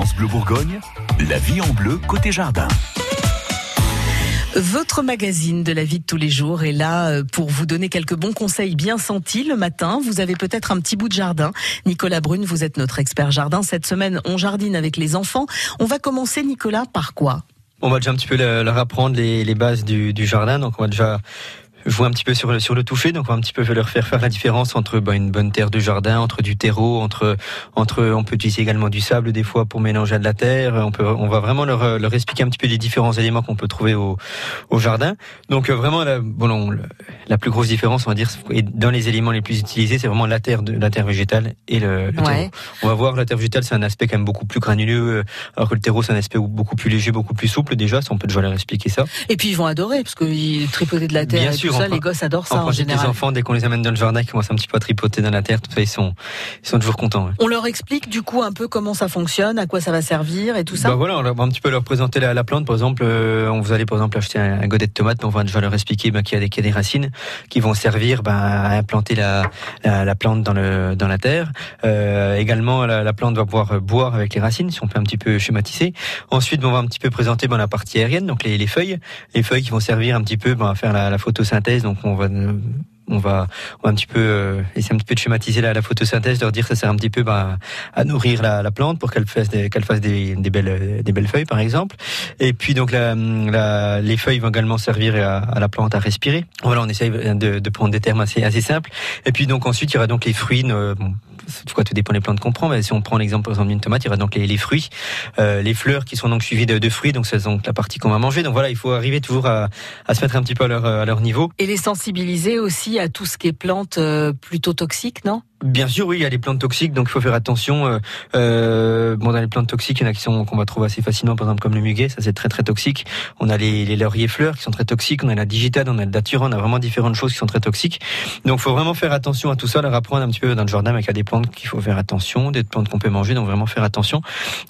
France Bleu Bourgogne, la vie en bleu côté jardin. Votre magazine de la vie de tous les jours est là euh, pour vous donner quelques bons conseils bien sentis le matin. Vous avez peut-être un petit bout de jardin. Nicolas Brune, vous êtes notre expert jardin. Cette semaine, on jardine avec les enfants. On va commencer, Nicolas, par quoi? On va déjà un petit peu leur apprendre les, les bases du, du, jardin. Donc on va déjà jouer un petit peu sur le, sur le toucher, donc on va un petit peu leur faire faire la différence entre bah, une bonne terre de jardin, entre du terreau, entre entre on peut utiliser également du sable des fois pour mélanger à de la terre. On peut on va vraiment leur, leur expliquer un petit peu les différents éléments qu'on peut trouver au, au jardin. Donc euh, vraiment la, bon, la plus grosse différence, on va dire, dans les éléments les plus utilisés, c'est vraiment la terre de la terre végétale et le, terreau. On va voir la terre végétale, c'est un aspect quand même beaucoup plus granuleux, euh, alors que le terreau c'est un aspect beaucoup plus léger, beaucoup plus souple déjà. Ça, on peut déjà leur expliquer ça. Et puis ils vont adorer parce que tripoter de la terre. Bien sûr, ça, les gosses adorent ça en, général. Les enfants, dès qu'on les amène dans le jardin, qui commencent un petit peu à tripoter dans la terre, tout ça, ils sont, ils sont toujours contents. On leur explique du coup un peu comment ça fonctionne, à quoi ça va servir et tout ça. Bah voilà, on va un petit peu leur présenter la, la plante. Par exemple, euh, on vous allez par exemple acheter un, godet de tomates, on va déjà leur expliquer bah, qu'il y, y, a des racines qui vont servir bah, à implanter la, la, la, plante dans, le, dans la terre. Euh, également, la, la, plante va pouvoir boire avec les racines, si on peut un petit peu schématiser. Ensuite, on va un petit peu présenter bah, la partie aérienne, donc les, les, feuilles, les feuilles qui vont servir un petit peu bah, à faire la, la Donc on va on va, un petit peu euh, essayer un petit peu de schématiser la, photosynthèse, leur dire que ça sert un petit peu bah, à nourrir la, la plante pour qu'elle fasse des, qu'elle fasse des, belles, des belles feuilles par exemple. Et puis donc les feuilles vont également servir à, la plante à respirer. Voilà, on essaye de, de prendre des termes assez, assez simples. Et puis donc ensuite il y aura donc les fruits. Euh, quoi, tout dépend des plantes qu'on prend. Mais si on prend l'exemple d'une tomate, il y aura donc les, fruits, euh, les fleurs qui sont donc suivies de, fruits. Donc c'est donc la partie qu'on va manger. Donc voilà, il faut arriver toujours à, se mettre un petit peu à leur, à leur niveau. Et les sensibiliser aussi à tout ce qui est plantes euh, plutôt toxiques, non? Bien sûr, oui, il y a des plantes toxiques, donc il faut faire attention. Euh, euh, bon, dans les plantes toxiques, il y en a qui sont qu'on va trouver assez facilement, par exemple comme le muguet, ça c'est très très toxique. On a les, lauriers fleurs qui sont très toxiques, on a la digitale, on a le datura, on a vraiment différentes choses qui sont très toxiques. Donc il faut vraiment faire attention à tout ça, leur apprendre un petit peu dans le jardin, mais il y a des plantes qu'il faut faire attention, des plantes qu'on peut manger, donc vraiment faire attention.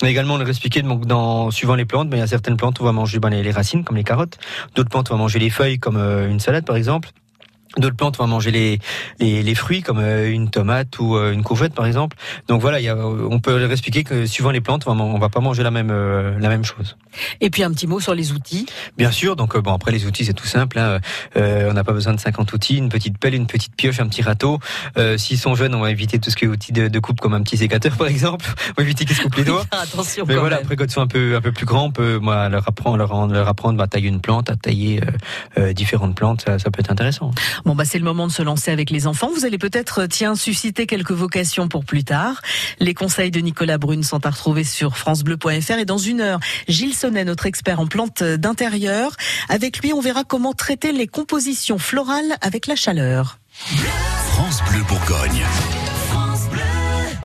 Mais également, on leur expliquer donc dans suivant les plantes, mais il y a certaines plantes on va manger ben, les, les, racines comme les carottes, d'autres plantes on va manger les feuilles comme euh, une salade par exemple. D'autres plantes vont manger les, les, les, fruits comme euh, une tomate ou euh, une courgette par exemple. Donc voilà, y a, on peut leur expliquer que suivant les plantes, on va pas manger la même euh, la même chose. Et puis un petit mot sur les outils. Bien sûr. Donc bon après les outils c'est tout simple. Hein. on n'a pas besoin de 50 outils, une petite pelle, une petite pioche, un petit râteau. S'ils sont jeunes, on va éviter tout ce qui est outils de, de coupe comme un petit sécateur par exemple. On va éviter qu'ils se coupent les doigts. Attention. Mais voilà, même. après quand ils sont un peu un peu plus grands, on peut moi leur apprendre leur, leur apprendre à tailler une plante, à tailler différentes plantes. Ça, ça peut être intéressant. Bon bah c'est le moment de se lancer avec les enfants. Vous allez peut-être, tiens, susciter quelques vocations pour plus tard. Les conseils de Nicolas Brune sont à retrouver sur francebleu.fr et dans une heure, Gilles Sonnet, notre expert en plantes d'intérieur. Avec lui, on verra comment traiter les compositions florales avec la chaleur. France Bleu Bourgogne.